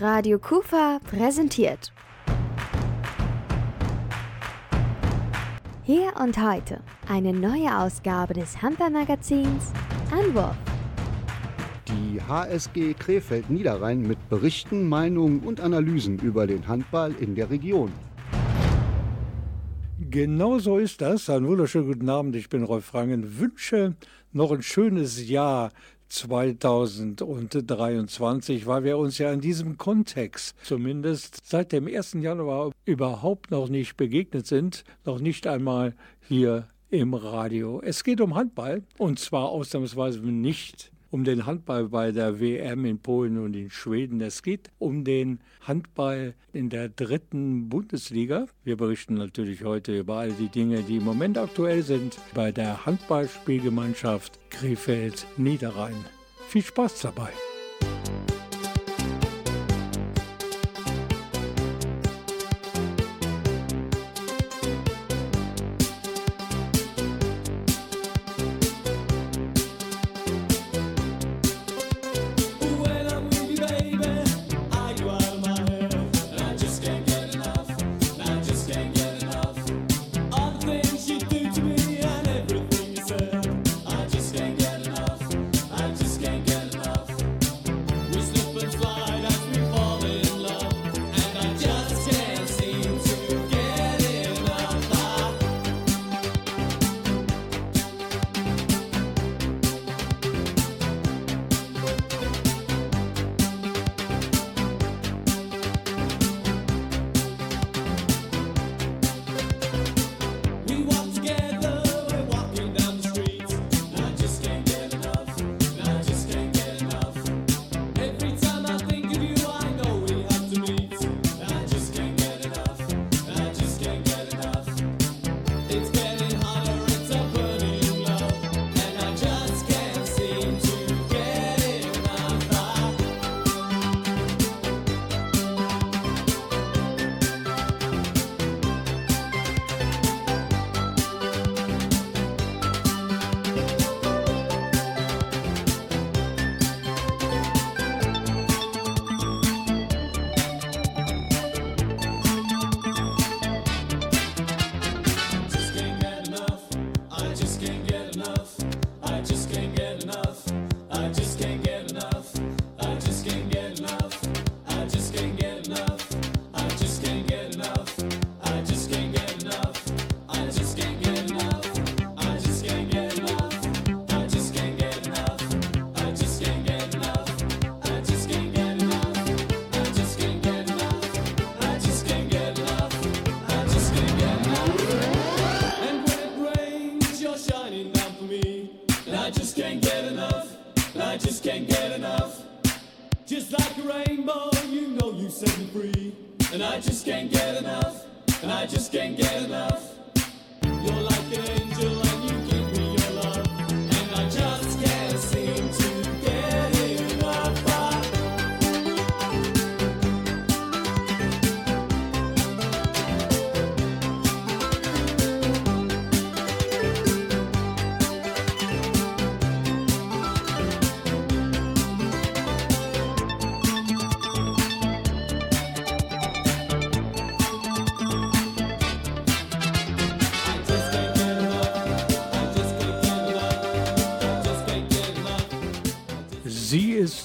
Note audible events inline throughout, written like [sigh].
Radio Kufa präsentiert. Hier und heute eine neue Ausgabe des Handballmagazins Anwurf. Die HSG Krefeld Niederrhein mit Berichten, Meinungen und Analysen über den Handball in der Region. Genau so ist das. Einen wunderschönen guten Abend. Ich bin Rolf Rangen. Wünsche noch ein schönes Jahr 2023, weil wir uns ja in diesem Kontext zumindest seit dem 1. Januar überhaupt noch nicht begegnet sind, noch nicht einmal hier im Radio. Es geht um Handball und zwar ausnahmsweise nicht um den Handball bei der WM in Polen und in Schweden. Es geht um den Handball in der dritten Bundesliga. Wir berichten natürlich heute über all die Dinge, die im Moment aktuell sind bei der Handballspielgemeinschaft Krefeld Niederrhein. Viel Spaß dabei!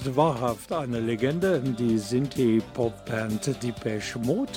Ist wahrhaft eine Legende, die Sinti-Pop-Band Depeche Mode.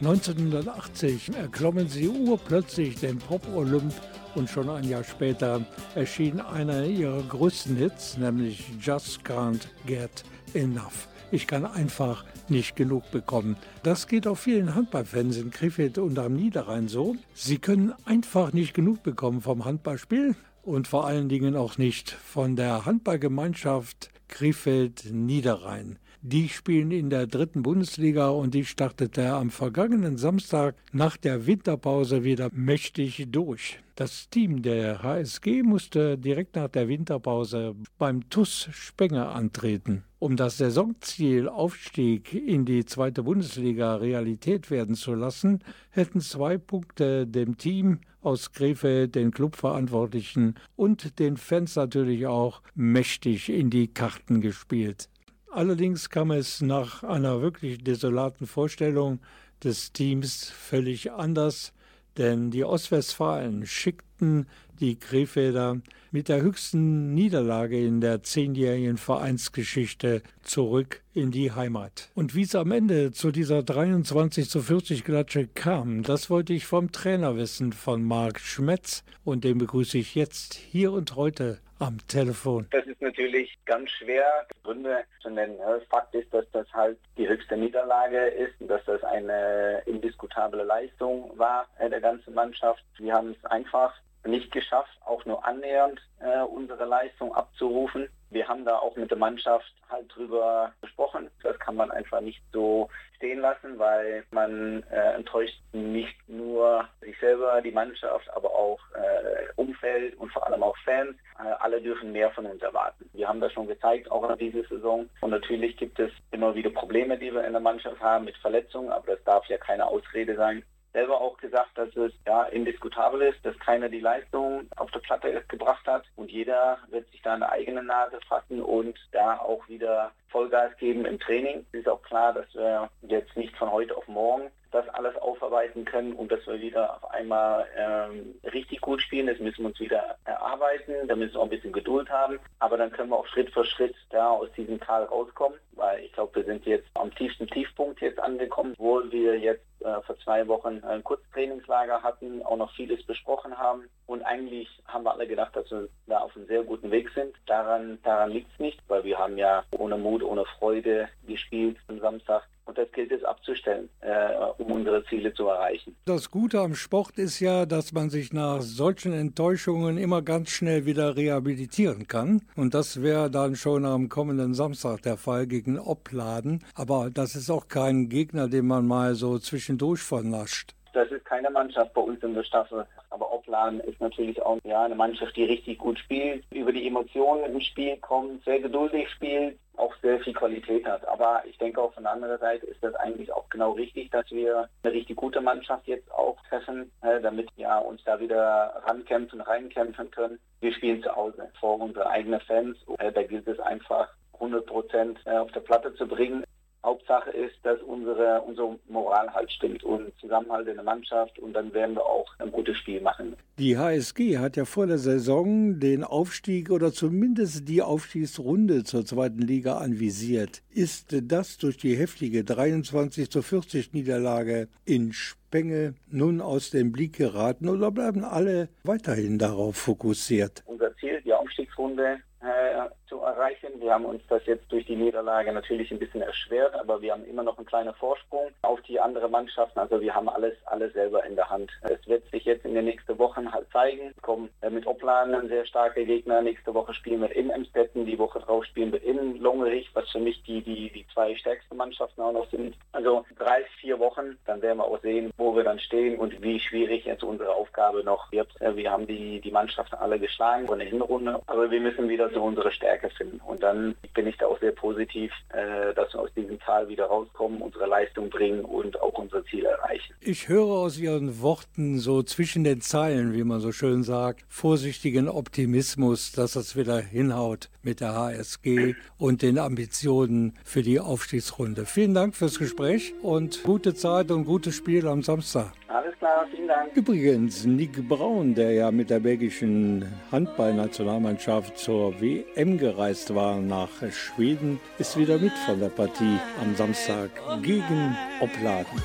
1980 erklommen sie urplötzlich den Pop-Olymp und schon ein Jahr später erschien einer ihrer größten Hits, nämlich Just Can't Get Enough. Ich kann einfach nicht genug bekommen. Das geht auch vielen Handballfans in Krefeld und am Niederrhein so. Sie können einfach nicht genug bekommen vom Handballspiel und vor allen Dingen auch nicht von der Handballgemeinschaft Krefeld Niederrhein. Die spielen in der dritten Bundesliga und die startete am vergangenen Samstag nach der Winterpause wieder mächtig durch. Das Team der HSG musste direkt nach der Winterpause beim TUS Spenger antreten. Um das Saisonziel Aufstieg in die zweite Bundesliga Realität werden zu lassen, hätten zwei Punkte dem Team aus Krefeld, den Clubverantwortlichen und den Fans natürlich auch mächtig in die Karten gespielt. Allerdings kam es nach einer wirklich desolaten Vorstellung des Teams völlig anders, denn die Ostwestfalen schickten die Krefelder mit der höchsten Niederlage in der zehnjährigen Vereinsgeschichte zurück in die Heimat. Und wie es am Ende zu dieser 23 zu 40 Klatsche kam, das wollte ich vom Trainer wissen, von Marc Schmetz. Und den begrüße ich jetzt hier und heute am Telefon. Das ist natürlich ganz schwer, Gründe zu nennen. Fakt ist, dass das halt die höchste Niederlage ist und dass das eine indiskutable Leistung war der ganzen Mannschaft. Wir haben es einfach nicht geschafft, auch nur annähernd äh, unsere Leistung abzurufen. Wir haben da auch mit der Mannschaft halt drüber gesprochen. Das kann man einfach nicht so stehen lassen, weil man äh, enttäuscht nicht nur sich selber, die Mannschaft, aber auch äh, Umfeld und vor allem auch Fans. Äh, alle dürfen mehr von uns erwarten. Wir haben das schon gezeigt, auch in dieser Saison. Und natürlich gibt es immer wieder Probleme, die wir in der Mannschaft haben mit Verletzungen, aber das darf ja keine Ausrede sein selber auch gesagt, dass es ja indiskutabel ist, dass keiner die Leistung auf der Platte gebracht hat und jeder wird sich da eine eigene Nase fassen und da auch wieder Vollgas geben im Training. Es ist auch klar, dass wir jetzt nicht von heute auf morgen das alles aufarbeiten können und dass wir wieder auf einmal ähm, richtig gut spielen. Das müssen wir uns wieder erarbeiten. Da müssen wir auch ein bisschen Geduld haben. Aber dann können wir auch Schritt für Schritt da aus diesem Tal rauskommen, weil ich glaube, wir sind jetzt am tiefsten Tiefpunkt jetzt angekommen, wo wir jetzt äh, vor zwei Wochen ein Kurztrainingslager hatten, auch noch vieles besprochen haben. Und eigentlich haben wir alle gedacht, dass wir da auf einem sehr guten Weg sind. Daran, daran liegt es nicht, weil wir haben ja ohne Mut, ohne Freude gespielt am Samstag. Und das gilt es abzustellen, äh, um unsere Ziele zu erreichen. Das Gute am Sport ist ja, dass man sich nach solchen Enttäuschungen immer ganz schnell wieder rehabilitieren kann. Und das wäre dann schon am kommenden Samstag der Fall gegen Opladen. Aber das ist auch kein Gegner, den man mal so zwischendurch vernascht. Das ist keine Mannschaft bei uns in der Staffel. Aber Opladen ist natürlich auch ja, eine Mannschaft, die richtig gut spielt, über die Emotionen im Spiel kommt, sehr geduldig spielt, auch sehr viel Qualität hat. Aber ich denke auch von der anderen Seite ist das eigentlich auch genau richtig, dass wir eine richtig gute Mannschaft jetzt auch treffen, äh, damit wir uns da wieder rankämpfen, reinkämpfen können. Wir spielen zu Hause vor unsere eigenen Fans. Äh, da gilt es einfach 100 Prozent äh, auf der Platte zu bringen. Hauptsache ist, dass unsere, unsere Moral halt stimmt und Zusammenhalt in der Mannschaft und dann werden wir auch ein gutes Spiel machen. Die HSG hat ja vor der Saison den Aufstieg oder zumindest die Aufstiegsrunde zur zweiten Liga anvisiert. Ist das durch die heftige 23 zu 40 Niederlage in Spenge nun aus dem Blick geraten oder bleiben alle weiterhin darauf fokussiert? Unser Ziel, die Aufstiegsrunde äh, zu erreichen. Wir haben uns das jetzt durch die Niederlage natürlich ein bisschen erschwert, aber wir haben immer noch einen kleinen Vorsprung auf die andere Mannschaften. Also wir haben alles, alles selber in der Hand. Es wird sich jetzt in den nächsten Wochen halt zeigen. Wir kommen äh, mit Opladen ein sehr starker Gegner. Nächste Woche spielen wir in Emstetten, die Woche drauf spielen wir in Longerich, was für mich die, die, die zwei stärksten Mannschaften auch noch sind. Also drei, vier Wochen, dann werden wir auch sehen, wo wir dann stehen und wie schwierig jetzt unsere Aufgabe noch wird. Äh, wir haben die, die Mannschaften alle geschlagen von der Hinrunde, aber wir müssen wieder so unsere Stärke finden. Und dann bin ich da auch sehr positiv, äh, dass wir aus diesem Tal wieder rauskommen, unsere Leistung bringen und auch unsere Ziele erreichen. Ich höre aus Ihren Worten so zwischen den Zeilen, wie man so schön sagt, vorsichtigen Optimismus, dass das wieder hinhaut mit der HSG und den Ambitionen für die Aufstiegsrunde. Vielen Dank fürs Gespräch und gute Zeit und gutes Spiel am Samstag. Alles klar, vielen Dank. Übrigens, Nick Braun, der ja mit der belgischen Handballnationalmannschaft zur WM gereist war nach Schweden, ist wieder mit von der Partie am Samstag gegen Opladen.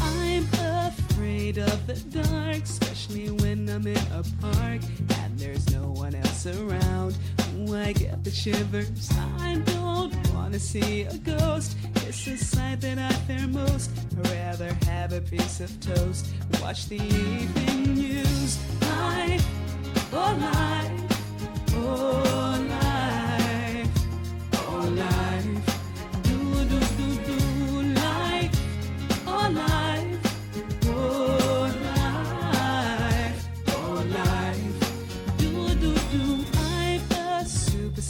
I'm afraid of the dark, especially when I'm in a park and there's no one else around. I get the shivers. I don't wanna see a ghost. It's a sight that I fear most. I'd rather have a piece of toast. Watch the evening news. Life, oh life, oh life, oh life.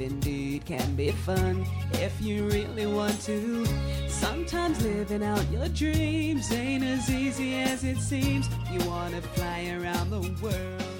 Indeed can be fun if you really want to. Sometimes living out your dreams ain't as easy as it seems. You wanna fly around the world.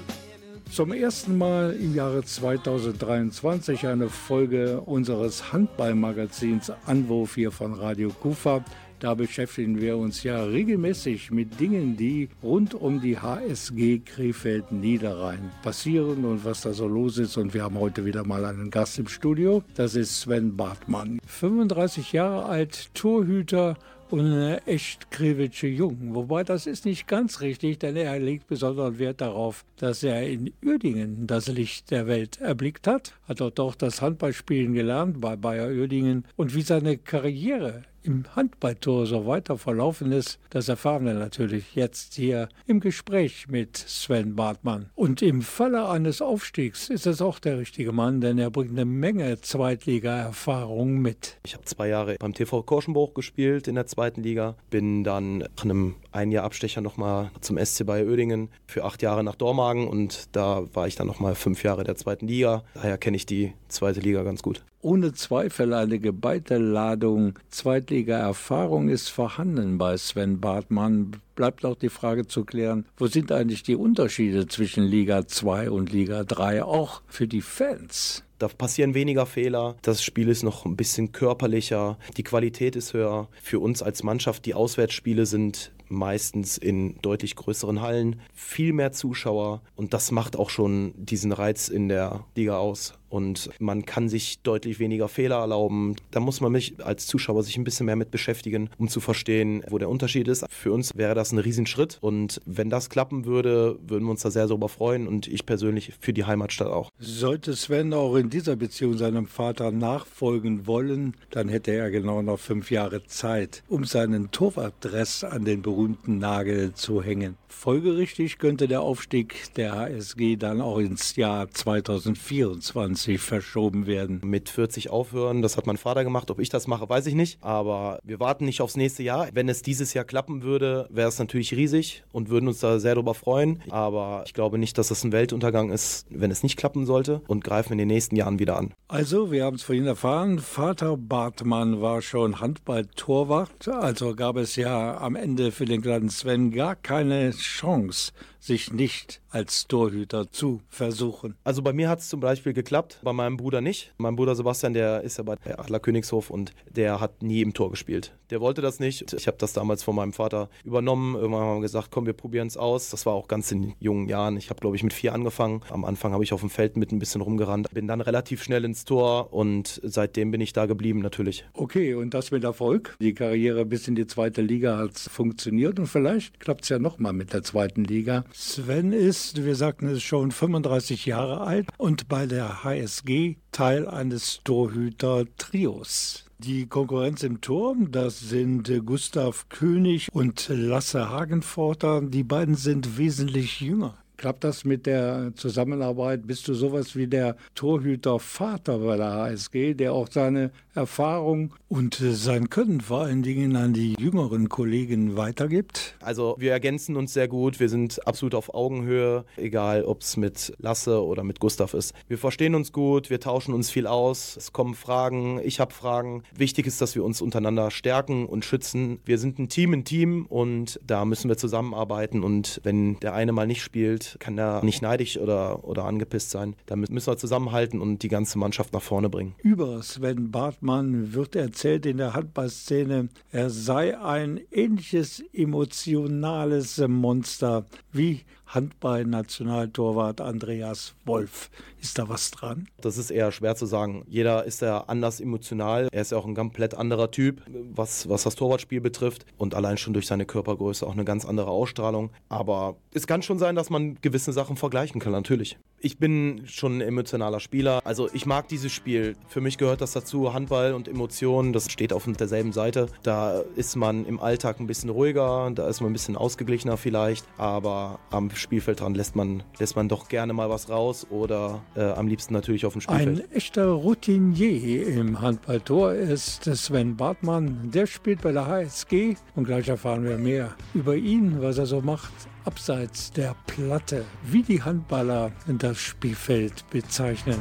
Zum ersten Mal im Jahre 2023 eine Folge unseres Handballmagazins Anwurf hier von Radio Kufa. Da beschäftigen wir uns ja regelmäßig mit Dingen, die rund um die HSG Krefeld Niederrhein passieren und was da so los ist. Und wir haben heute wieder mal einen Gast im Studio. Das ist Sven Bartmann. 35 Jahre alt, Torhüter und eine echt Krewitsche Jung. Wobei das ist nicht ganz richtig, denn er legt besonderen Wert darauf, dass er in Uerdingen das Licht der Welt erblickt hat, hat dort auch das Handballspielen gelernt bei Bayer Uerdingen und wie seine Karriere im Handballtor so weiter verlaufen ist, das erfahren wir natürlich jetzt hier im Gespräch mit Sven Bartmann. Und im Falle eines Aufstiegs ist es auch der richtige Mann, denn er bringt eine Menge Zweitliga-Erfahrung mit. Ich habe zwei Jahre beim TV Korschenbruch gespielt in der zweiten Liga, bin dann nach einem ein Jahr Abstecher nochmal zum SC Bayer Oedingen für acht Jahre nach Dormagen und da war ich dann nochmal fünf Jahre der zweiten Liga. Daher kenne ich die zweite Liga ganz gut. Ohne Zweifel eine geballte Ladung Zweitliga-Erfahrung ist vorhanden bei Sven Bartmann. Bleibt auch die Frage zu klären, wo sind eigentlich die Unterschiede zwischen Liga 2 und Liga 3, auch für die Fans? Da passieren weniger Fehler. Das Spiel ist noch ein bisschen körperlicher. Die Qualität ist höher. Für uns als Mannschaft, die Auswärtsspiele sind meistens in deutlich größeren Hallen, viel mehr Zuschauer. Und das macht auch schon diesen Reiz in der Liga aus und man kann sich deutlich weniger Fehler erlauben. Da muss man mich als Zuschauer sich ein bisschen mehr mit beschäftigen, um zu verstehen, wo der Unterschied ist. Für uns wäre das ein Riesenschritt und wenn das klappen würde, würden wir uns da sehr darüber freuen und ich persönlich für die Heimatstadt auch. Sollte Sven auch in dieser Beziehung seinem Vater nachfolgen wollen, dann hätte er genau noch fünf Jahre Zeit, um seinen Torwartdress an den berühmten Nagel zu hängen. Folgerichtig könnte der Aufstieg der HSG dann auch ins Jahr 2024 verschoben werden. Mit 40 aufhören, das hat mein Vater gemacht. Ob ich das mache, weiß ich nicht. Aber wir warten nicht aufs nächste Jahr. Wenn es dieses Jahr klappen würde, wäre es natürlich riesig und würden uns da sehr darüber freuen. Aber ich glaube nicht, dass das ein Weltuntergang ist, wenn es nicht klappen sollte und greifen in den nächsten Jahren wieder an. Also, wir haben es vorhin erfahren, Vater Bartmann war schon Handball-Torwart. Also gab es ja am Ende für den kleinen Sven gar keine Chance, sich nicht als Torhüter zu versuchen. Also bei mir hat es zum Beispiel geklappt, bei meinem Bruder nicht. Mein Bruder Sebastian, der ist ja bei Adler Königshof und der hat nie im Tor gespielt. Der wollte das nicht. Ich habe das damals von meinem Vater übernommen. Irgendwann haben wir gesagt, komm, wir probieren es aus. Das war auch ganz in jungen Jahren. Ich habe, glaube ich, mit vier angefangen. Am Anfang habe ich auf dem Feld mit ein bisschen rumgerannt. Bin dann relativ schnell ins Tor und seitdem bin ich da geblieben natürlich. Okay, und das mit Erfolg? Die Karriere bis in die zweite Liga hat funktioniert und vielleicht klappt es ja nochmal mit der zweiten Liga. Sven ist, wir sagten es schon, 35 Jahre alt und bei der HSG Teil eines Torhüter-Trios. Die Konkurrenz im Turm, das sind Gustav König und Lasse Hagenforter. Die beiden sind wesentlich jünger. Klappt das mit der Zusammenarbeit? Bist du sowas wie der Torhüter-Vater bei der HSG, der auch seine Erfahrung und sein Können vor allen Dingen an die jüngeren Kollegen weitergibt? Also wir ergänzen uns sehr gut, wir sind absolut auf Augenhöhe, egal ob es mit Lasse oder mit Gustav ist. Wir verstehen uns gut, wir tauschen uns viel aus, es kommen Fragen, ich habe Fragen. Wichtig ist, dass wir uns untereinander stärken und schützen. Wir sind ein Team ein Team und da müssen wir zusammenarbeiten und wenn der eine mal nicht spielt, kann er nicht neidisch oder, oder angepisst sein. Da müssen wir zusammenhalten und die ganze Mannschaft nach vorne bringen. Über Sven Bartmann wird erzählt in der Handballszene, er sei ein ähnliches emotionales Monster wie Handball-Nationaltorwart Andreas Wolf. Ist da was dran? Das ist eher schwer zu sagen. Jeder ist ja anders emotional. Er ist ja auch ein komplett anderer Typ, was, was das Torwartspiel betrifft. Und allein schon durch seine Körpergröße auch eine ganz andere Ausstrahlung. Aber es kann schon sein, dass man gewisse Sachen vergleichen kann, natürlich. Ich bin schon ein emotionaler Spieler. Also ich mag dieses Spiel. Für mich gehört das dazu. Handball und Emotionen, das steht auf derselben Seite. Da ist man im Alltag ein bisschen ruhiger, da ist man ein bisschen ausgeglichener vielleicht. Aber am Spielfeld dran lässt man, lässt man doch gerne mal was raus oder äh, am liebsten natürlich auf dem Spielfeld. Ein echter Routinier im Handballtor ist Sven Bartmann. Der spielt bei der HSG und gleich erfahren wir mehr über ihn, was er so macht abseits der Platte, wie die Handballer das Spielfeld bezeichnen.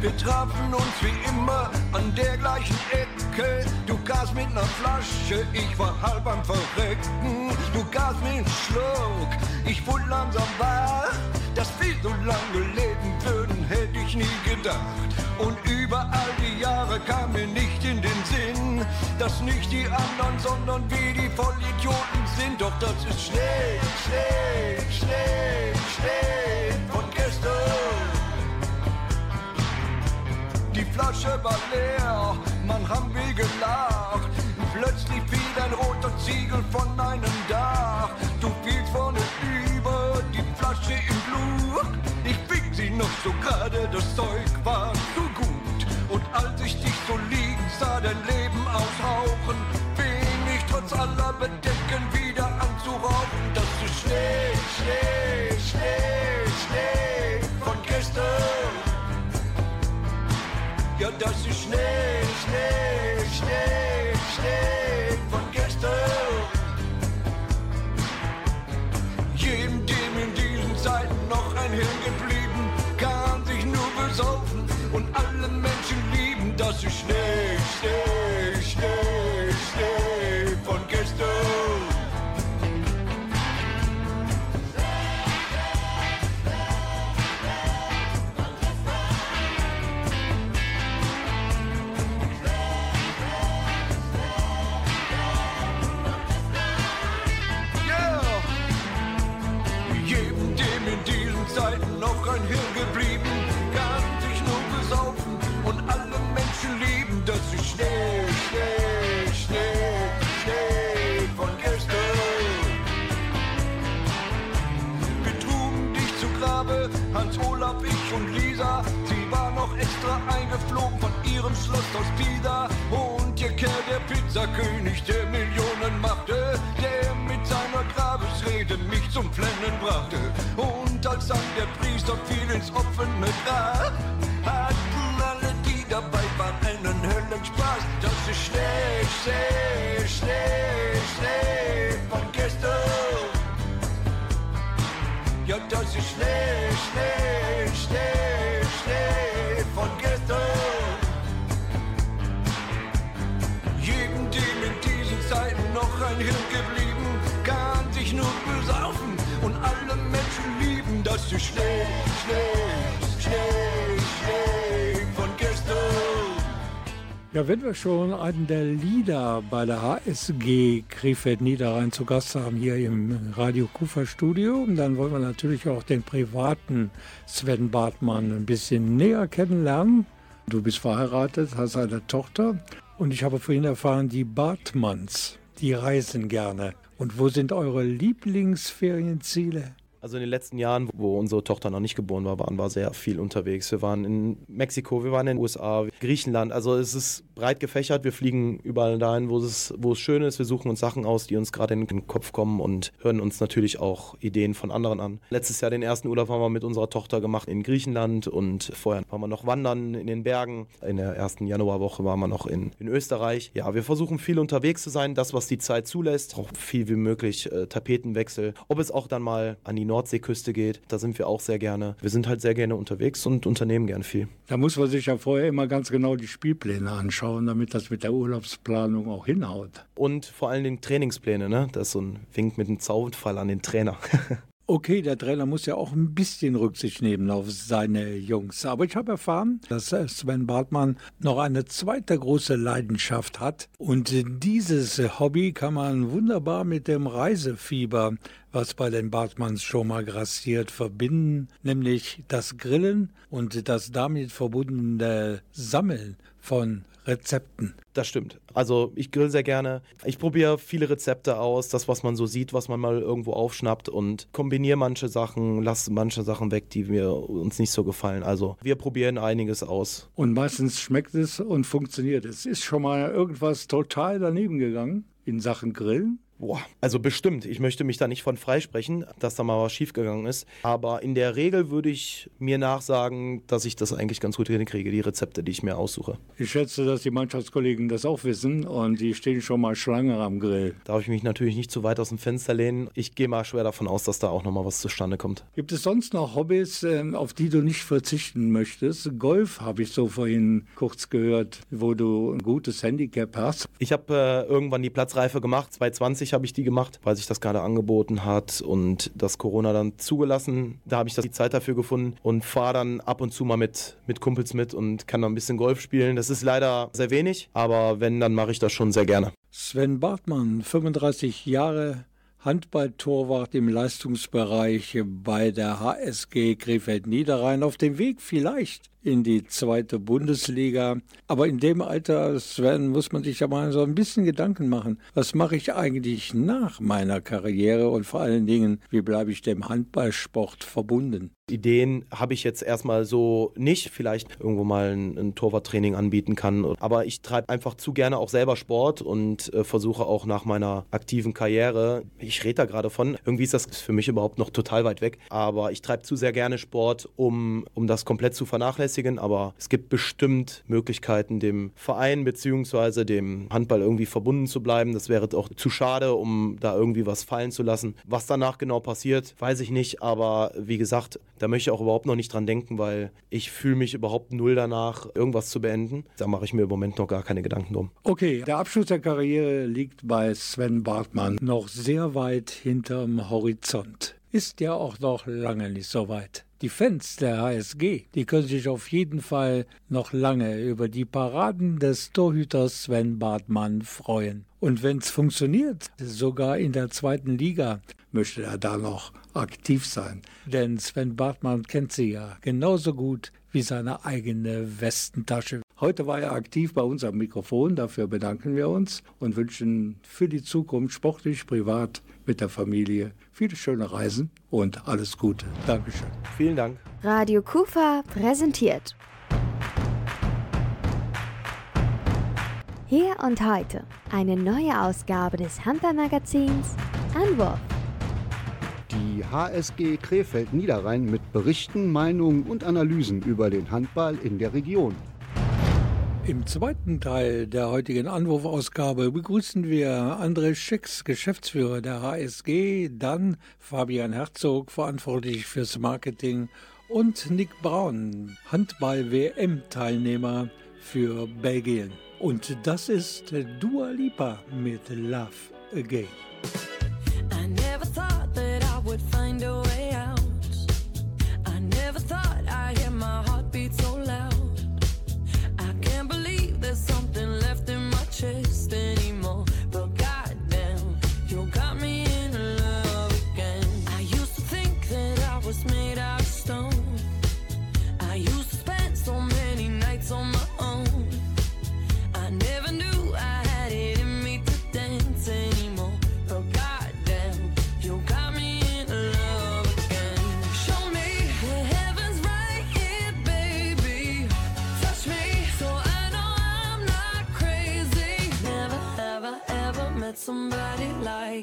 Wir trafen uns wie immer an der gleichen Ecke. Du gabst mit einer Flasche, ich war halb am Verrecken. Du gabst mir einen Schluck, ich wurde langsam wach. Dass wir so lange leben würden, hätte ich nie gedacht. Und über all die Jahre kam mir nicht in den Sinn, dass nicht die anderen, sondern wir die Vollidioten sind. Doch das ist Schnee, Schnee, Schnee, Schnee von gestern. Die Flasche war leer, man haben wir gelacht. Plötzlich fiel ein roter Ziegel von einem Dach. Du fielst vorne über, die Flasche im Blut. Sie noch so gerade, das Zeug war so gut. Und als ich dich so liegen sah, dein Leben aushauchen, fing ich trotz aller Bedenken wieder an zu rauchen. Das ist Schnee, Schnee, Schnee, Schnee von gestern. Ja, das ist Schnee, Schnee, Schnee, Schnee von gestern. Jedem, dem in diesen Zeiten noch ein Hirn besaufen und alle Menschen lieben. Das ist Schnee, Schnee, Schnee, Schnee von gestern. Ja, wenn wir schon einen der Lieder bei der HSG Krefeld Niederrhein zu Gast haben hier im Radio Kufa Studio, dann wollen wir natürlich auch den privaten Sven Bartmann ein bisschen näher kennenlernen. Du bist verheiratet, hast eine Tochter und ich habe vorhin erfahren, die Bartmanns, die reisen gerne. Und wo sind eure Lieblingsferienziele? Also in den letzten Jahren, wo unsere Tochter noch nicht geboren war, waren wir sehr viel unterwegs. Wir waren in Mexiko, wir waren in den USA, Griechenland. Also es ist breit gefächert. Wir fliegen überall dahin, wo es, wo es schön ist. Wir suchen uns Sachen aus, die uns gerade in den Kopf kommen und hören uns natürlich auch Ideen von anderen an. Letztes Jahr den ersten Urlaub haben wir mit unserer Tochter gemacht in Griechenland und vorher waren wir noch wandern in den Bergen. In der ersten Januarwoche waren wir noch in, in Österreich. Ja, wir versuchen viel unterwegs zu sein, das, was die Zeit zulässt. Auch viel wie möglich äh, Tapetenwechsel. Ob es auch dann mal an die Nordseeküste geht, da sind wir auch sehr gerne. Wir sind halt sehr gerne unterwegs und unternehmen gern viel. Da muss man sich ja vorher immer ganz genau die Spielpläne anschauen, damit das mit der Urlaubsplanung auch hinhaut. Und vor allen Dingen Trainingspläne, ne? Das ist so ein Wink mit einem Zaunfall an den Trainer. [laughs] Okay, der Trainer muss ja auch ein bisschen Rücksicht nehmen auf seine Jungs. Aber ich habe erfahren, dass Sven Bartmann noch eine zweite große Leidenschaft hat. Und dieses Hobby kann man wunderbar mit dem Reisefieber, was bei den Bartmanns schon mal grassiert, verbinden. Nämlich das Grillen und das damit verbundene Sammeln von Rezepten. Das stimmt. Also ich grill sehr gerne. Ich probiere viele Rezepte aus, das, was man so sieht, was man mal irgendwo aufschnappt und kombiniere manche Sachen, lasse manche Sachen weg, die mir uns nicht so gefallen. Also wir probieren einiges aus. Und meistens schmeckt es und funktioniert. Es ist schon mal irgendwas total daneben gegangen in Sachen Grillen. Boah, also bestimmt. Ich möchte mich da nicht von freisprechen, dass da mal was schiefgegangen ist. Aber in der Regel würde ich mir nachsagen, dass ich das eigentlich ganz gut hinkriege, die Rezepte, die ich mir aussuche. Ich schätze, dass die Mannschaftskollegen das auch wissen und die stehen schon mal Schlange am Grill. Darf ich mich natürlich nicht zu weit aus dem Fenster lehnen. Ich gehe mal schwer davon aus, dass da auch nochmal was zustande kommt. Gibt es sonst noch Hobbys, ähm, auf die du nicht verzichten möchtest? Golf habe ich so vorhin kurz gehört, wo du ein gutes Handicap hast. Ich habe äh, irgendwann die Platzreife gemacht, 2020 habe ich die gemacht, weil sich das gerade angeboten hat und das Corona dann zugelassen. Da habe ich die Zeit dafür gefunden und fahre dann ab und zu mal mit, mit Kumpels mit und kann dann ein bisschen Golf spielen. Das ist leider sehr wenig, aber wenn, dann mache ich das schon sehr gerne. Sven Bartmann, 35 Jahre, Handballtorwart im Leistungsbereich bei der HSG Krefeld-Niederrhein auf dem Weg vielleicht in die zweite Bundesliga. Aber in dem Alter, Sven, muss man sich ja mal so ein bisschen Gedanken machen. Was mache ich eigentlich nach meiner Karriere und vor allen Dingen, wie bleibe ich dem Handballsport verbunden? Ideen habe ich jetzt erstmal so nicht. Vielleicht irgendwo mal ein, ein Torwarttraining anbieten kann. Aber ich treibe einfach zu gerne auch selber Sport und äh, versuche auch nach meiner aktiven Karriere, ich rede da gerade von, irgendwie ist das für mich überhaupt noch total weit weg. Aber ich treibe zu sehr gerne Sport, um, um das komplett zu vernachlässigen. Aber es gibt bestimmt Möglichkeiten, dem Verein bzw. dem Handball irgendwie verbunden zu bleiben. Das wäre auch zu schade, um da irgendwie was fallen zu lassen. Was danach genau passiert, weiß ich nicht. Aber wie gesagt, da möchte ich auch überhaupt noch nicht dran denken, weil ich fühle mich überhaupt null danach, irgendwas zu beenden. Da mache ich mir im Moment noch gar keine Gedanken drum. Okay, der Abschluss der Karriere liegt bei Sven Bartmann noch sehr weit hinterm Horizont. Ist ja auch noch lange nicht so weit. Die Fans der HSG, die können sich auf jeden Fall noch lange über die Paraden des Torhüters Sven Bartmann freuen. Und wenn es funktioniert, sogar in der zweiten Liga, möchte er da noch aktiv sein. Denn Sven Bartmann kennt sie ja genauso gut wie seine eigene Westentasche. Heute war er aktiv bei uns am Mikrofon, dafür bedanken wir uns und wünschen für die Zukunft sportlich, privat, mit der Familie viele schöne Reisen und alles Gute. Dankeschön. Vielen Dank. Radio Kufa präsentiert. Hier und heute eine neue Ausgabe des Handballmagazins Anwurf. Die HSG Krefeld Niederrhein mit Berichten, Meinungen und Analysen über den Handball in der Region. Im zweiten Teil der heutigen Anwurfausgabe begrüßen wir André Schicks, Geschäftsführer der HSG, dann Fabian Herzog, verantwortlich fürs Marketing und Nick Braun, Handball-WM-Teilnehmer für Belgien. Und das ist Dua Lipa mit Love Again. I never thought that I would find a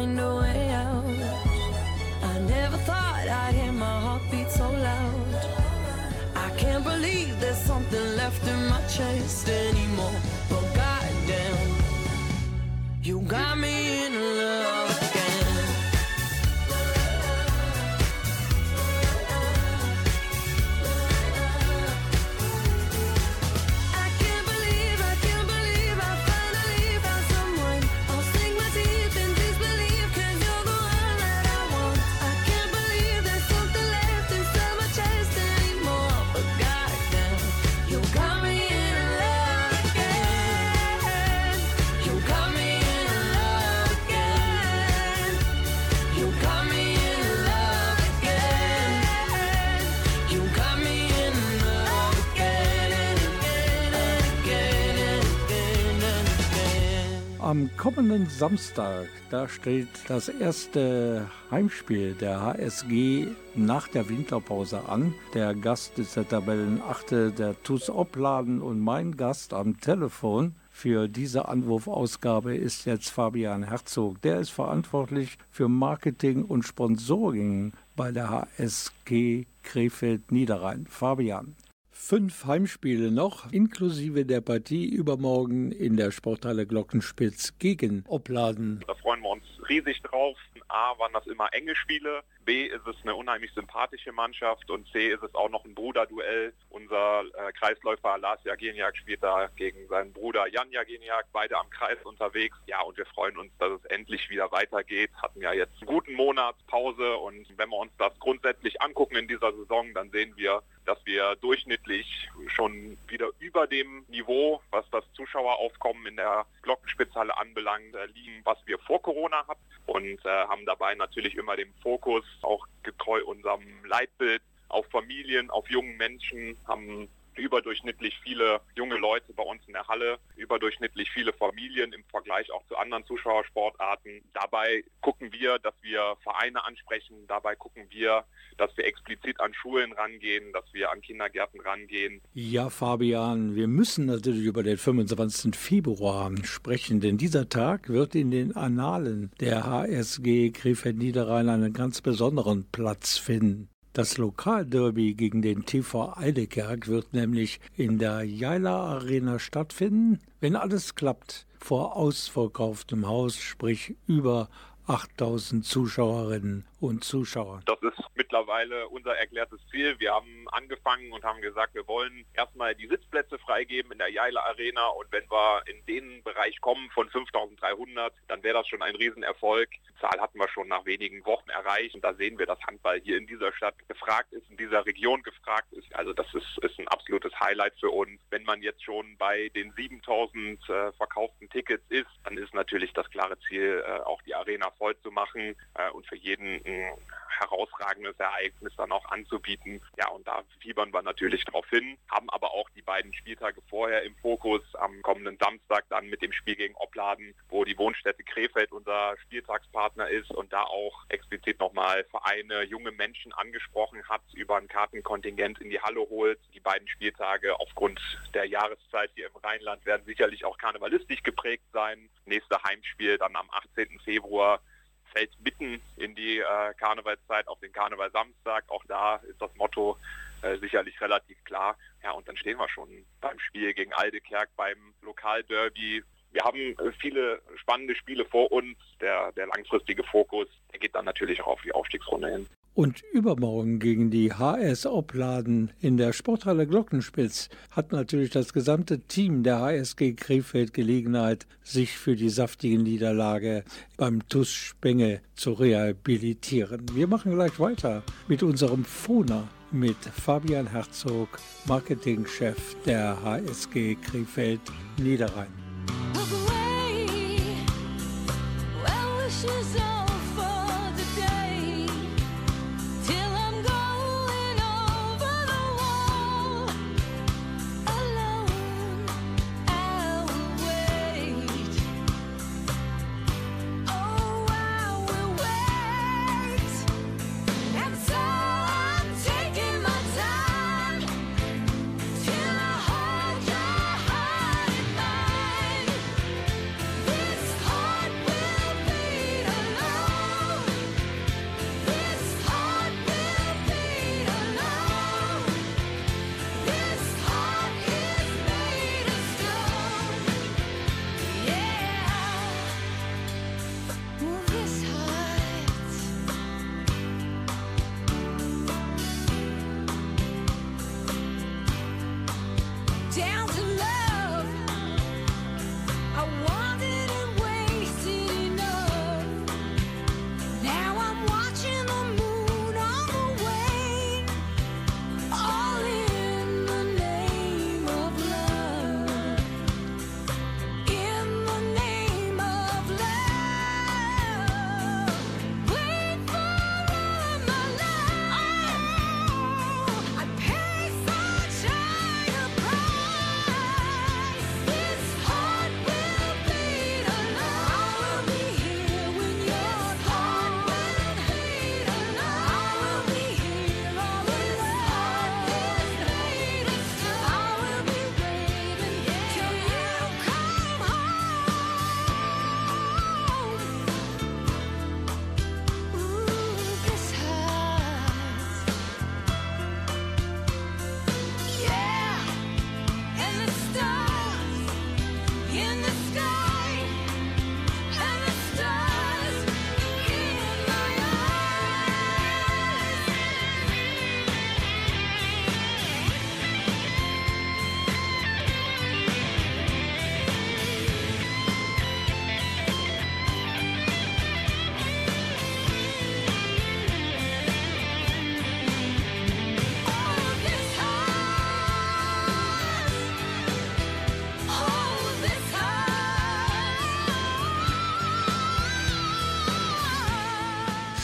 Find a way out. I never thought I'd hear my heartbeat so loud. I can't believe there's something left in my chest anymore. But goddamn, you got me kommenden Samstag, da steht das erste Heimspiel der HSG nach der Winterpause an. Der Gast ist der Tabellenachte der TuS Opladen und mein Gast am Telefon für diese Anwurfausgabe ist jetzt Fabian Herzog. Der ist verantwortlich für Marketing und Sponsoring bei der HSG Krefeld Niederrhein. Fabian. Fünf Heimspiele noch, inklusive der Partie übermorgen in der Sporthalle Glockenspitz gegen Opladen. Da freuen wir uns riesig drauf. A, waren das immer enge Spiele. B, ist es eine unheimlich sympathische Mannschaft. Und C, ist es auch noch ein Bruderduell. Unser äh, Kreisläufer Lars Jageniak spielt da gegen seinen Bruder Jan Jageniak, beide am Kreis unterwegs. Ja, und wir freuen uns, dass es endlich wieder weitergeht. Hatten ja jetzt einen guten Monat Pause. Und wenn wir uns das grundsätzlich angucken in dieser Saison, dann sehen wir, dass wir durchschnittlich schon wieder über dem Niveau, was das Zuschaueraufkommen in der Glockenspitzhalle anbelangt, äh, liegen, was wir vor Corona hatten und äh, haben dabei natürlich immer den Fokus, auch getreu unserem Leitbild, auf Familien, auf jungen Menschen, haben überdurchschnittlich viele junge Leute bei uns in der Halle, überdurchschnittlich viele Familien im Vergleich auch zu anderen Zuschauersportarten. Dabei gucken wir, dass wir Vereine ansprechen, dabei gucken wir, dass wir explizit an Schulen rangehen, dass wir an Kindergärten rangehen. Ja, Fabian, wir müssen natürlich über den 25. Februar sprechen, denn dieser Tag wird in den Annalen der HSG Krefeld Niederrhein einen ganz besonderen Platz finden. Das Lokalderby gegen den TV Eidekerk wird nämlich in der Jaila Arena stattfinden, wenn alles klappt, vor ausverkauftem Haus, sprich über 8000 Zuschauerinnen und Zuschauern. Das ist mittlerweile unser erklärtes Ziel. Wir haben angefangen und haben gesagt, wir wollen erstmal die Sitzplätze freigeben in der Jaila Arena und wenn wir in den Bereich kommen von 5300, dann wäre das schon ein Riesenerfolg. Die Zahl hatten wir schon nach wenigen Wochen erreicht und da sehen wir, dass Handball hier in dieser Stadt gefragt ist, in dieser Region gefragt ist. Also das ist, ist ein absolutes Highlight für uns. Wenn man jetzt schon bei den 7000 äh, verkauften Tickets ist, dann ist natürlich das klare Ziel, äh, auch die Arena voll zu machen äh, und für jeden ein herausragendes Ereignis dann auch anzubieten. Ja, und da fiebern wir natürlich drauf hin, haben aber auch die beiden Spieltage vorher im Fokus am kommenden Samstag dann mit dem Spiel gegen Opladen, wo die Wohnstätte Krefeld unser Spieltagspartner ist und da auch explizit nochmal Vereine, junge Menschen angesprochen hat, über ein Kartenkontingent in die Halle holt. Die beiden Spieltage aufgrund der Jahreszeit hier im Rheinland werden sicherlich auch karnevalistisch geprägt sein. Nächste Heimspiel dann am 18. Februar fällt mitten in die äh, Karnevalszeit auf den Karnevalsamstag. Auch da ist das Motto äh, sicherlich relativ klar. Ja, und dann stehen wir schon beim Spiel gegen Aldekerk, beim Lokalderby. Wir haben viele spannende Spiele vor uns. Der, der langfristige Fokus, der geht dann natürlich auch auf die Aufstiegsrunde hin. Und übermorgen gegen die HS Opladen in der Sporthalle Glockenspitz hat natürlich das gesamte Team der HSG Krefeld Gelegenheit, sich für die saftige Niederlage beim TUS Spenge zu rehabilitieren. Wir machen gleich weiter mit unserem Fona mit Fabian Herzog, Marketingchef der HSG Krefeld Niederrhein. Away. Well,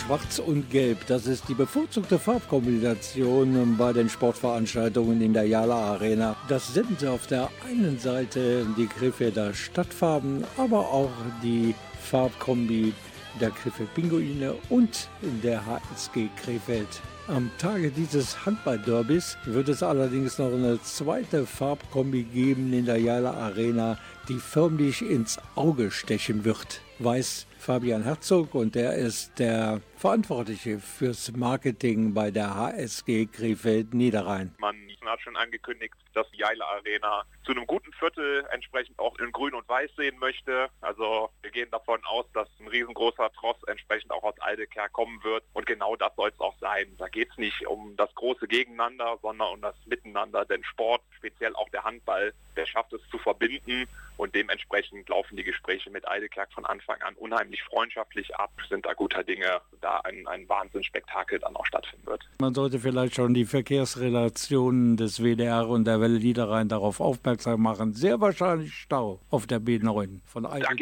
Schwarz und Gelb, das ist die bevorzugte Farbkombination bei den Sportveranstaltungen in der Jala Arena. Das sind auf der einen Seite die Krefelder Stadtfarben, aber auch die Farbkombi der Krefeld Pinguine und der HSG Krefeld. Am Tage dieses Handballderbys wird es allerdings noch eine zweite Farbkombi geben in der Jala Arena, die förmlich ins Auge stechen wird. Weiß Fabian Herzog und er ist der Verantwortliche fürs Marketing bei der HSG Krefeld Niederrhein. Man hat schon angekündigt, dass die Jaila Arena zu einem guten Viertel entsprechend auch in Grün und Weiß sehen möchte. Also wir gehen davon aus, dass ein riesengroßer Tross entsprechend auch aus Aldekerr kommen wird. Und genau das soll es auch sein. Da geht es nicht um das große Gegeneinander, sondern um das Miteinander. Denn Sport, speziell auch der Handball, der schafft es zu verbinden. Und dementsprechend laufen die Gespräche mit Eidekerk von Anfang an unheimlich freundschaftlich ab, sind da guter Dinge, da ein, ein Wahnsinnsspektakel dann auch stattfinden wird. Man sollte vielleicht schon die Verkehrsrelationen des WDR und der Welle Niederrhein darauf aufmerksam machen. Sehr wahrscheinlich Stau auf der B9 von Eidekerk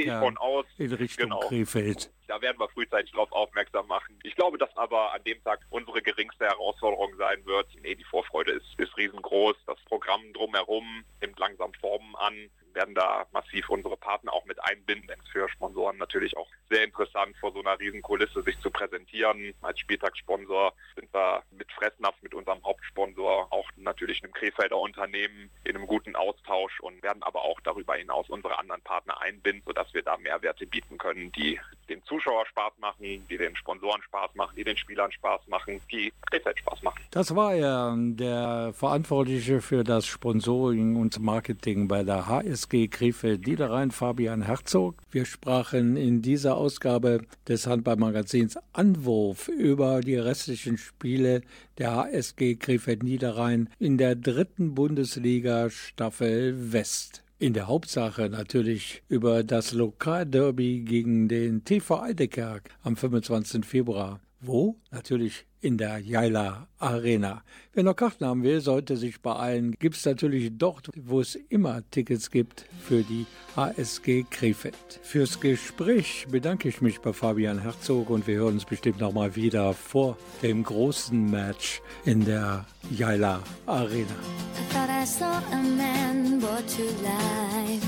in Richtung genau. Krefeld. Da werden wir frühzeitig darauf aufmerksam machen. Ich glaube, dass aber an dem Tag unsere geringste Herausforderung sein wird. Nee, die Vorfreude ist, ist riesengroß. Das Programm drumherum nimmt langsam Formen an werden da massiv unsere Partner auch mit einbinden. Für Sponsoren natürlich auch sehr interessant, vor so einer riesen Kulisse sich zu präsentieren. Als Spieltagssponsor sind wir mit Fressnapf, mit unserem Hauptsponsor, auch natürlich einem Krefelder Unternehmen in einem guten Austausch und werden aber auch darüber hinaus unsere anderen Partner einbinden, sodass wir da Mehrwerte bieten können, die Zuschauer Spaß machen, die den Sponsoren Spaß machen, die den Spielern Spaß machen, die Krefeld Spaß machen. Das war ja der Verantwortliche für das Sponsoring und Marketing bei der HSG Krefeld Niederrhein, Fabian Herzog. Wir sprachen in dieser Ausgabe des Handballmagazins Anwurf über die restlichen Spiele der HSG Krefeld Niederrhein in der dritten Bundesliga Staffel West. In der Hauptsache natürlich über das Lokalderby gegen den TV Eidekerk am 25. Februar. Wo? Natürlich in der Jaila Arena. Wer noch Karten haben will, sollte sich beeilen. Gibt es natürlich dort, wo es immer Tickets gibt für die ASG Krefeld. Fürs Gespräch bedanke ich mich bei Fabian Herzog und wir hören uns bestimmt nochmal wieder vor dem großen Match in der Jaila Arena. I thought I saw a man brought to life.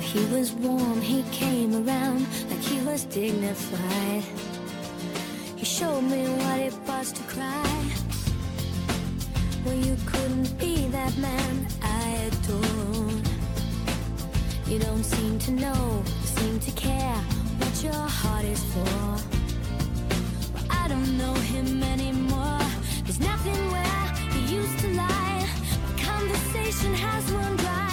He was warm, he came around like he was dignified. He showed me what it was to cry. Well, you couldn't be that man I adored. You don't seem to know, seem to care what your heart is for. Well, I don't know him anymore. There's nothing where he used to lie. My conversation has run dry.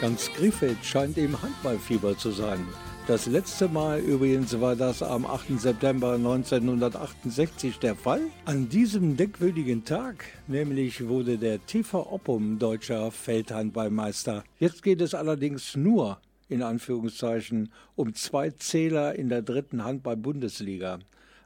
Ganz Krefeld scheint im Handballfieber zu sein. Das letzte Mal übrigens war das am 8. September 1968 der Fall. An diesem denkwürdigen Tag nämlich wurde der TV Oppum deutscher Feldhandballmeister. Jetzt geht es allerdings nur in Anführungszeichen um zwei Zähler in der dritten Handball-Bundesliga.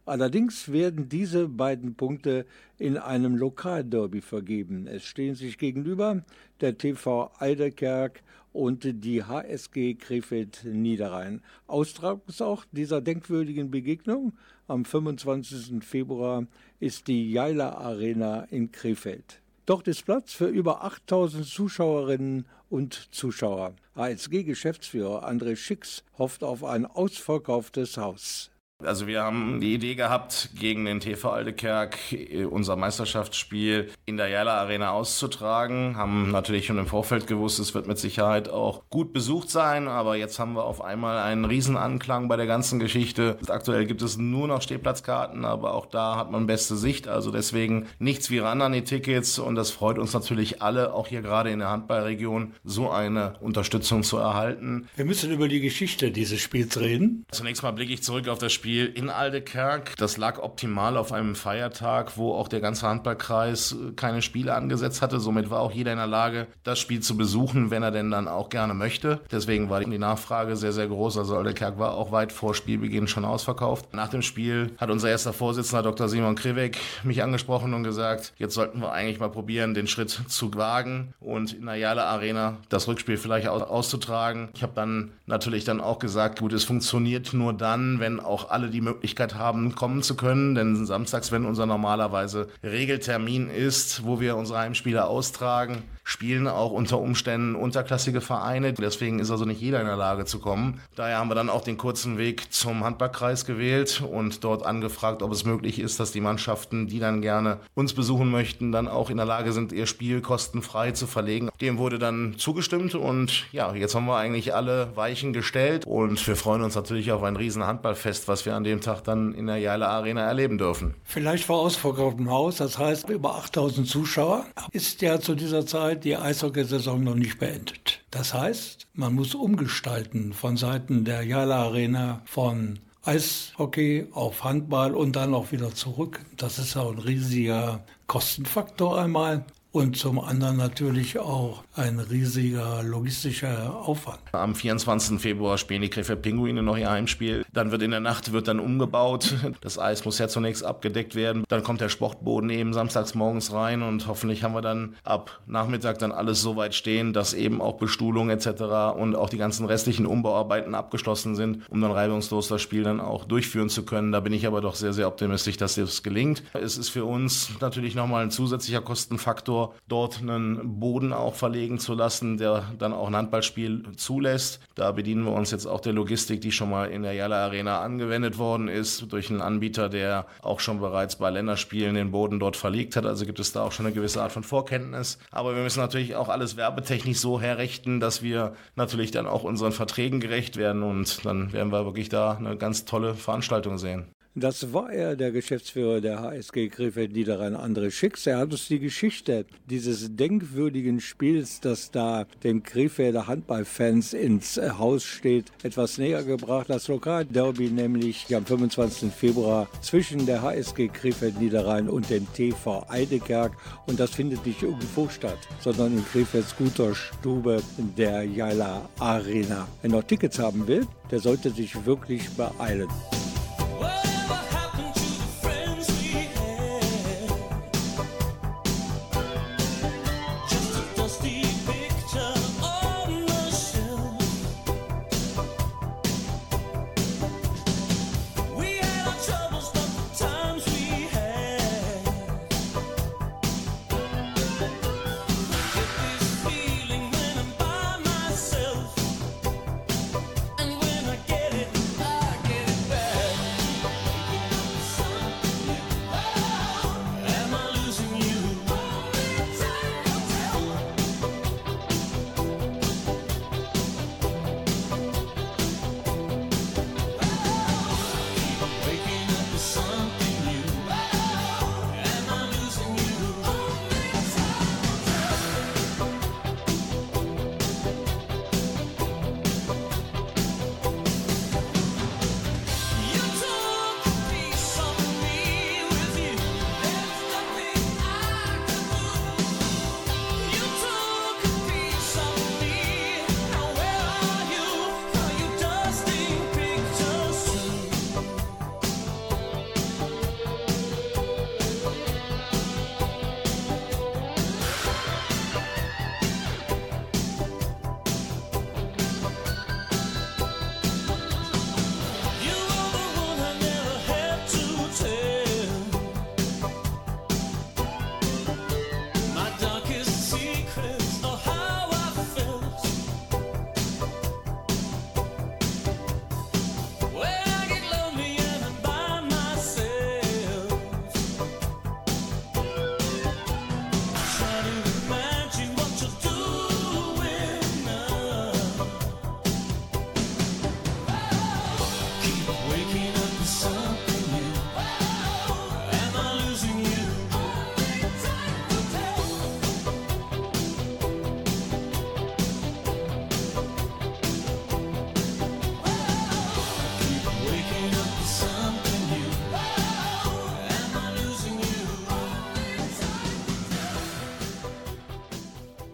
Allerdings werden diese beiden Punkte in einem Lokalderby vergeben. Es stehen sich gegenüber der TV Eiderkerk und die HSG Krefeld Niederrhein. Austragungsort dieser denkwürdigen Begegnung am 25. Februar ist die Jaila Arena in Krefeld. Dort ist Platz für über 8000 Zuschauerinnen und Zuschauer. HSG-Geschäftsführer André Schicks hofft auf ein ausverkauftes Haus. Also wir haben die Idee gehabt, gegen den TV Aldekerk äh, unser Meisterschaftsspiel in der Jala Arena auszutragen. Haben natürlich schon im Vorfeld gewusst, es wird mit Sicherheit auch gut besucht sein, aber jetzt haben wir auf einmal einen Riesenanklang bei der ganzen Geschichte. Aktuell gibt es nur noch Stehplatzkarten, aber auch da hat man beste Sicht. Also deswegen nichts wie ran an die Tickets und das freut uns natürlich alle, auch hier gerade in der Handballregion, so eine Unterstützung zu erhalten. Wir müssen über die Geschichte dieses Spiels reden. Zunächst mal blicke ich zurück auf das Spiel Spiel in Aldekerk. Das lag optimal auf einem Feiertag, wo auch der ganze Handballkreis äh, keine Spiele angesetzt hatte. Somit war auch jeder in der Lage, das Spiel zu besuchen, wenn er denn dann auch gerne möchte. Deswegen war die Nachfrage sehr, sehr groß. Also Aldekerk war auch weit vor Spielbeginn schon ausverkauft. Nach dem Spiel hat unser erster Vorsitzender Dr. Simon Krivek mich angesprochen und gesagt, jetzt sollten wir eigentlich mal probieren, den Schritt zu wagen und in der Jale Arena das Rückspiel vielleicht auszutragen. Ich habe dann natürlich dann auch gesagt, gut, es funktioniert nur dann, wenn auch alle alle die Möglichkeit haben, kommen zu können. Denn samstags, wenn unser normalerweise Regeltermin ist, wo wir unsere Heimspiele austragen, spielen auch unter Umständen unterklassige Vereine. Deswegen ist also nicht jeder in der Lage zu kommen. Daher haben wir dann auch den kurzen Weg zum Handballkreis gewählt und dort angefragt, ob es möglich ist, dass die Mannschaften, die dann gerne uns besuchen möchten, dann auch in der Lage sind, ihr Spiel kostenfrei zu verlegen. Dem wurde dann zugestimmt und ja, jetzt haben wir eigentlich alle Weichen gestellt und wir freuen uns natürlich auf ein riesen Handballfest, was wir an dem Tag dann in der Jaila Arena erleben dürfen. Vielleicht vor ausverkauftem Haus, das heißt über 8000 Zuschauer, ist ja zu dieser Zeit die Eishockeysaison noch nicht beendet. Das heißt, man muss umgestalten von Seiten der Jala Arena von Eishockey auf Handball und dann auch wieder zurück. Das ist auch ein riesiger Kostenfaktor einmal und zum anderen natürlich auch ein riesiger logistischer Aufwand. Am 24. Februar spielen die Krefeld Pinguine noch ihr Heimspiel. Dann wird in der Nacht wird dann umgebaut. Das Eis muss ja zunächst abgedeckt werden. Dann kommt der Sportboden eben samstags morgens rein und hoffentlich haben wir dann ab Nachmittag dann alles so weit stehen, dass eben auch Bestuhlung etc. und auch die ganzen restlichen Umbauarbeiten abgeschlossen sind, um dann reibungslos das Spiel dann auch durchführen zu können. Da bin ich aber doch sehr, sehr optimistisch, dass das gelingt. Es ist für uns natürlich nochmal ein zusätzlicher Kostenfaktor Faktor, dort einen Boden auch verlegen zu lassen, der dann auch ein Handballspiel zulässt. Da bedienen wir uns jetzt auch der Logistik, die schon mal in der Jalla Arena angewendet worden ist, durch einen Anbieter, der auch schon bereits bei Länderspielen den Boden dort verlegt hat. Also gibt es da auch schon eine gewisse Art von Vorkenntnis. Aber wir müssen natürlich auch alles werbetechnisch so herrichten, dass wir natürlich dann auch unseren Verträgen gerecht werden und dann werden wir wirklich da eine ganz tolle Veranstaltung sehen. Das war er, der Geschäftsführer der HSG Krefeld Niederrhein, André Schicks. Er hat uns die Geschichte dieses denkwürdigen Spiels, das da den Krefelder Handballfans ins äh, Haus steht, etwas näher gebracht. Das Lokalderby nämlich am 25. Februar zwischen der HSG Krefeld Niederrhein und dem TV Eidekerk. Und das findet nicht irgendwo statt, sondern in Krefelds guter Stube der Jaila Arena. Wer noch Tickets haben will, der sollte sich wirklich beeilen.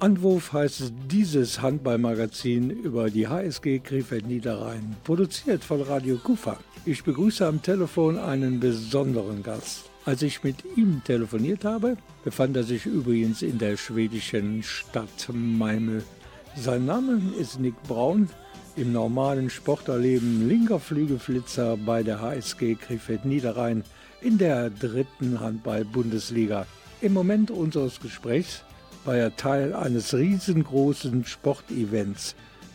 Anwurf heißt dieses Handballmagazin über die HSG Krefeld Niederrhein, produziert von Radio Kufa. Ich begrüße am Telefon einen besonderen Gast. Als ich mit ihm telefoniert habe, befand er sich übrigens in der schwedischen Stadt Malmö. Sein Name ist Nick Braun, im normalen Sporterleben linker Flügelflitzer bei der HSG Krefeld Niederrhein in der dritten Handball-Bundesliga. Im Moment unseres Gesprächs war er Teil eines riesengroßen Sportevents.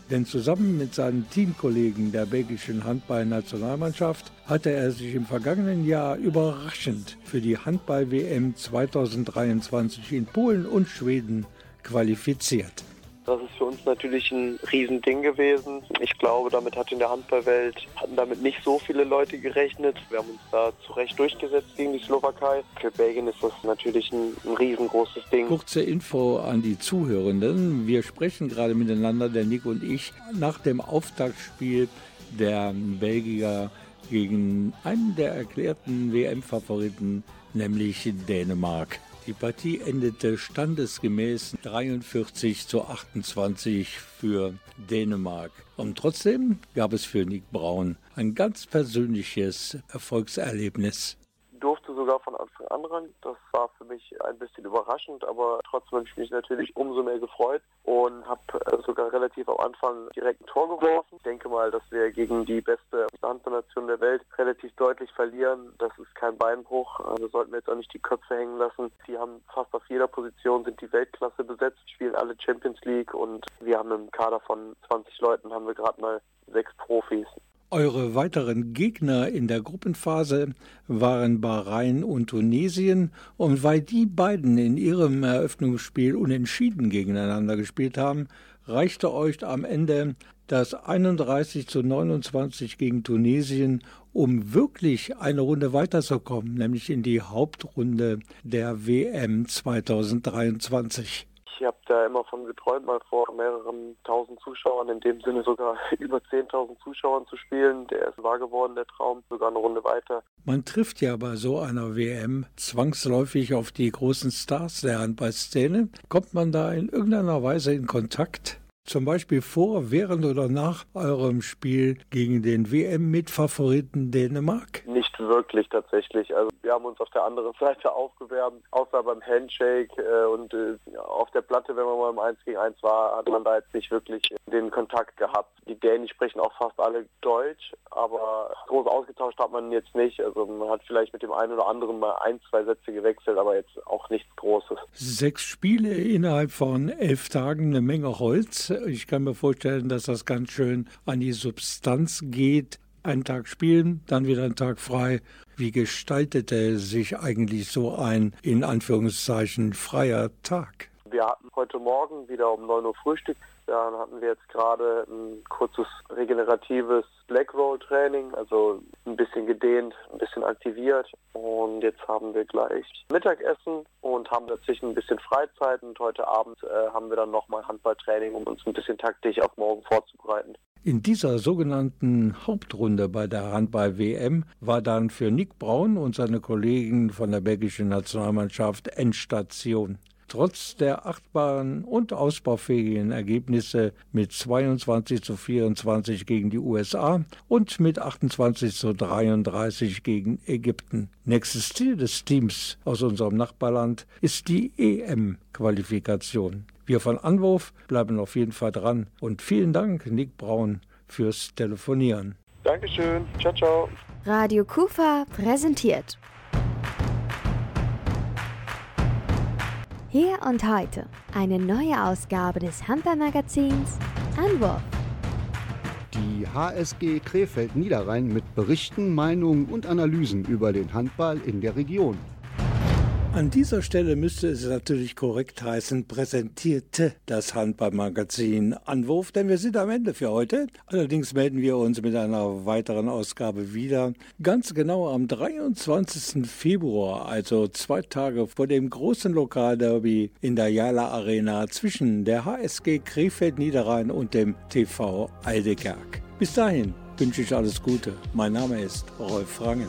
Denn zusammen mit seinen Teamkollegen der belgischen Handballnationalmannschaft hatte er sich im vergangenen Jahr überraschend für die Handball-WM 2023 in Polen und Schweden qualifiziert. Das ist für uns natürlich ein Riesending gewesen. Ich glaube, damit hat in der Handballwelt, hatten damit nicht so viele Leute gerechnet. Wir haben uns da zu Recht durchgesetzt gegen die Slowakei. Für Belgien ist das natürlich ein, ein riesengroßes Ding. Kurze Info an die Zuhörenden. Wir sprechen gerade miteinander, der Nick und ich, nach dem Auftaktspiel der Belgier gegen einen der erklärten WM-Favoriten, nämlich Dänemark. Die Partie endete standesgemäß 43 zu 28 für Dänemark. Und trotzdem gab es für Nick Braun ein ganz persönliches Erfolgserlebnis durfte sogar von Anfang an ran. Das war für mich ein bisschen überraschend, aber trotzdem habe ich mich natürlich umso mehr gefreut und habe äh, sogar relativ am Anfang direkt ein Tor geworfen. Ich denke mal, dass wir gegen die beste Handballnation der Welt relativ deutlich verlieren. Das ist kein Beinbruch. Wir also sollten jetzt auch nicht die Köpfe hängen lassen. Sie haben fast auf jeder Position sind die Weltklasse besetzt, spielen alle Champions League und wir haben im Kader von 20 Leuten haben wir gerade mal sechs Profis. Eure weiteren Gegner in der Gruppenphase waren Bahrain und Tunesien und weil die beiden in ihrem Eröffnungsspiel unentschieden gegeneinander gespielt haben, reichte euch am Ende das 31 zu 29 gegen Tunesien, um wirklich eine Runde weiterzukommen, nämlich in die Hauptrunde der WM 2023. Ich habe da immer von geträumt, mal vor mehreren tausend Zuschauern, in dem Sinne sogar [laughs] über 10.000 Zuschauern zu spielen. Der ist wahr geworden, der Traum, sogar eine Runde weiter. Man trifft ja bei so einer WM zwangsläufig auf die großen Stars der Handballszene. Kommt man da in irgendeiner Weise in Kontakt? Zum Beispiel vor, während oder nach eurem Spiel gegen den WM-Mitfavoriten Dänemark? Nicht wirklich tatsächlich. Also wir haben uns auf der anderen [laughs] Seite aufgewärmt, außer beim Handshake äh, und äh, auf der Platte, wenn man mal im 1 gegen 1 war, hat man da jetzt nicht wirklich den Kontakt gehabt. Die Dänen sprechen auch fast alle Deutsch, aber groß ausgetauscht hat man jetzt nicht. Also man hat vielleicht mit dem einen oder anderen mal ein, zwei Sätze gewechselt, aber jetzt auch nichts Großes. Sechs Spiele innerhalb von elf Tagen, eine Menge Holz. Ich kann mir vorstellen, dass das ganz schön an die Substanz geht. Einen Tag spielen, dann wieder einen Tag frei. Wie gestaltete sich eigentlich so ein in Anführungszeichen freier Tag? Wir hatten heute Morgen wieder um 9 Uhr Frühstück. Dann hatten wir jetzt gerade ein kurzes regeneratives Black Roll Training, also ein bisschen gedehnt, ein bisschen aktiviert. Und jetzt haben wir gleich Mittagessen und haben dazwischen ein bisschen Freizeit. Und heute Abend äh, haben wir dann nochmal Handballtraining, um uns ein bisschen taktisch auf morgen vorzubereiten. In dieser sogenannten Hauptrunde bei der Handball-WM war dann für Nick Braun und seine Kollegen von der belgischen Nationalmannschaft Endstation. Trotz der achtbaren und ausbaufähigen Ergebnisse mit 22 zu 24 gegen die USA und mit 28 zu 33 gegen Ägypten. Nächstes Ziel des Teams aus unserem Nachbarland ist die EM-Qualifikation. Wir von Anwurf bleiben auf jeden Fall dran und vielen Dank, Nick Braun, fürs Telefonieren. Dankeschön. Ciao, ciao. Radio Kufa präsentiert Hier und heute eine neue Ausgabe des Handballmagazins Anwurf. Die HSG Krefeld Niederrhein mit Berichten, Meinungen und Analysen über den Handball in der Region. An dieser Stelle müsste es natürlich korrekt heißen, präsentierte das Handballmagazin Anwurf, denn wir sind am Ende für heute. Allerdings melden wir uns mit einer weiteren Ausgabe wieder. Ganz genau am 23. Februar, also zwei Tage vor dem großen Lokalderby in der Jala Arena zwischen der HSG Krefeld Niederrhein und dem TV Aldekerk. Bis dahin wünsche ich alles Gute. Mein Name ist Rolf Rangen.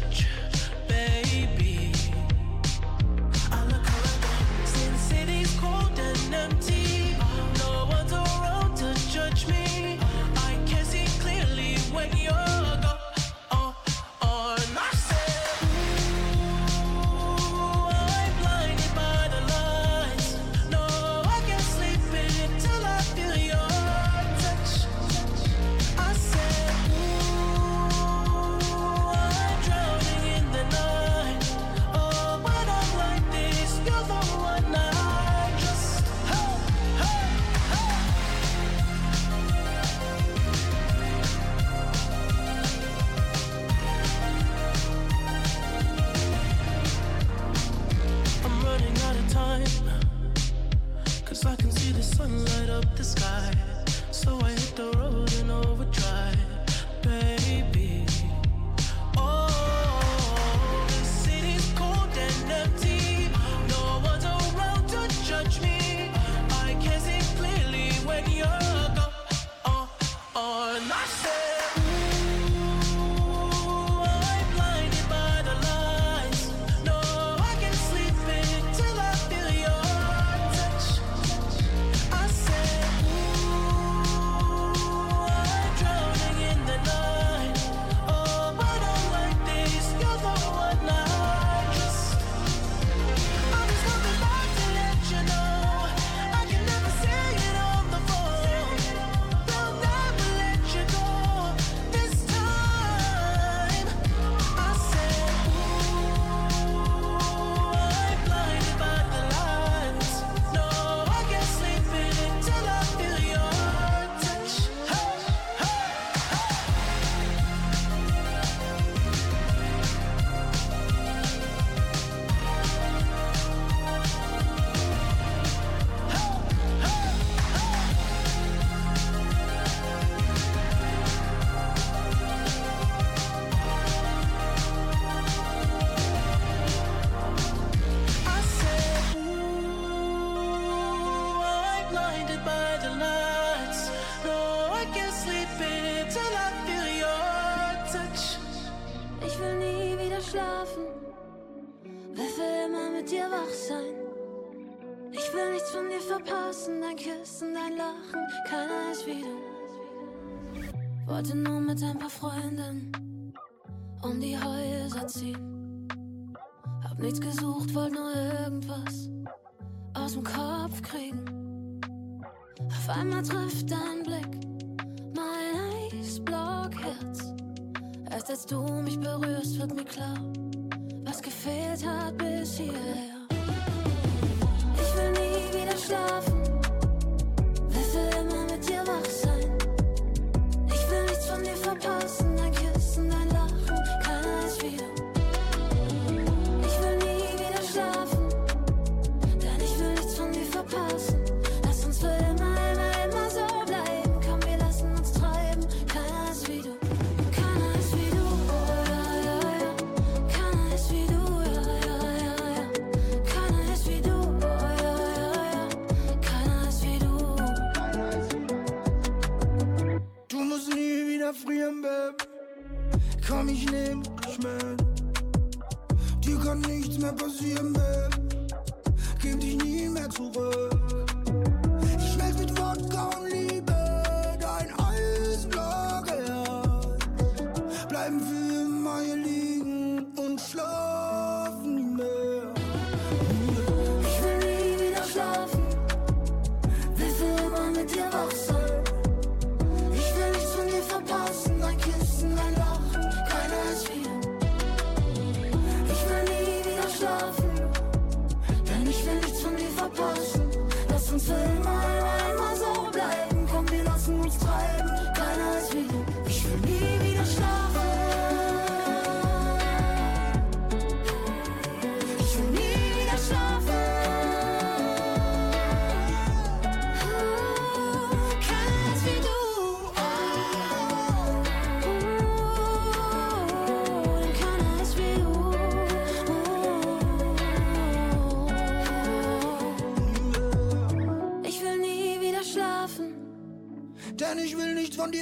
Touch,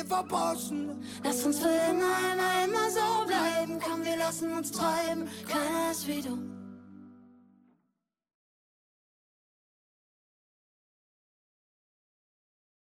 von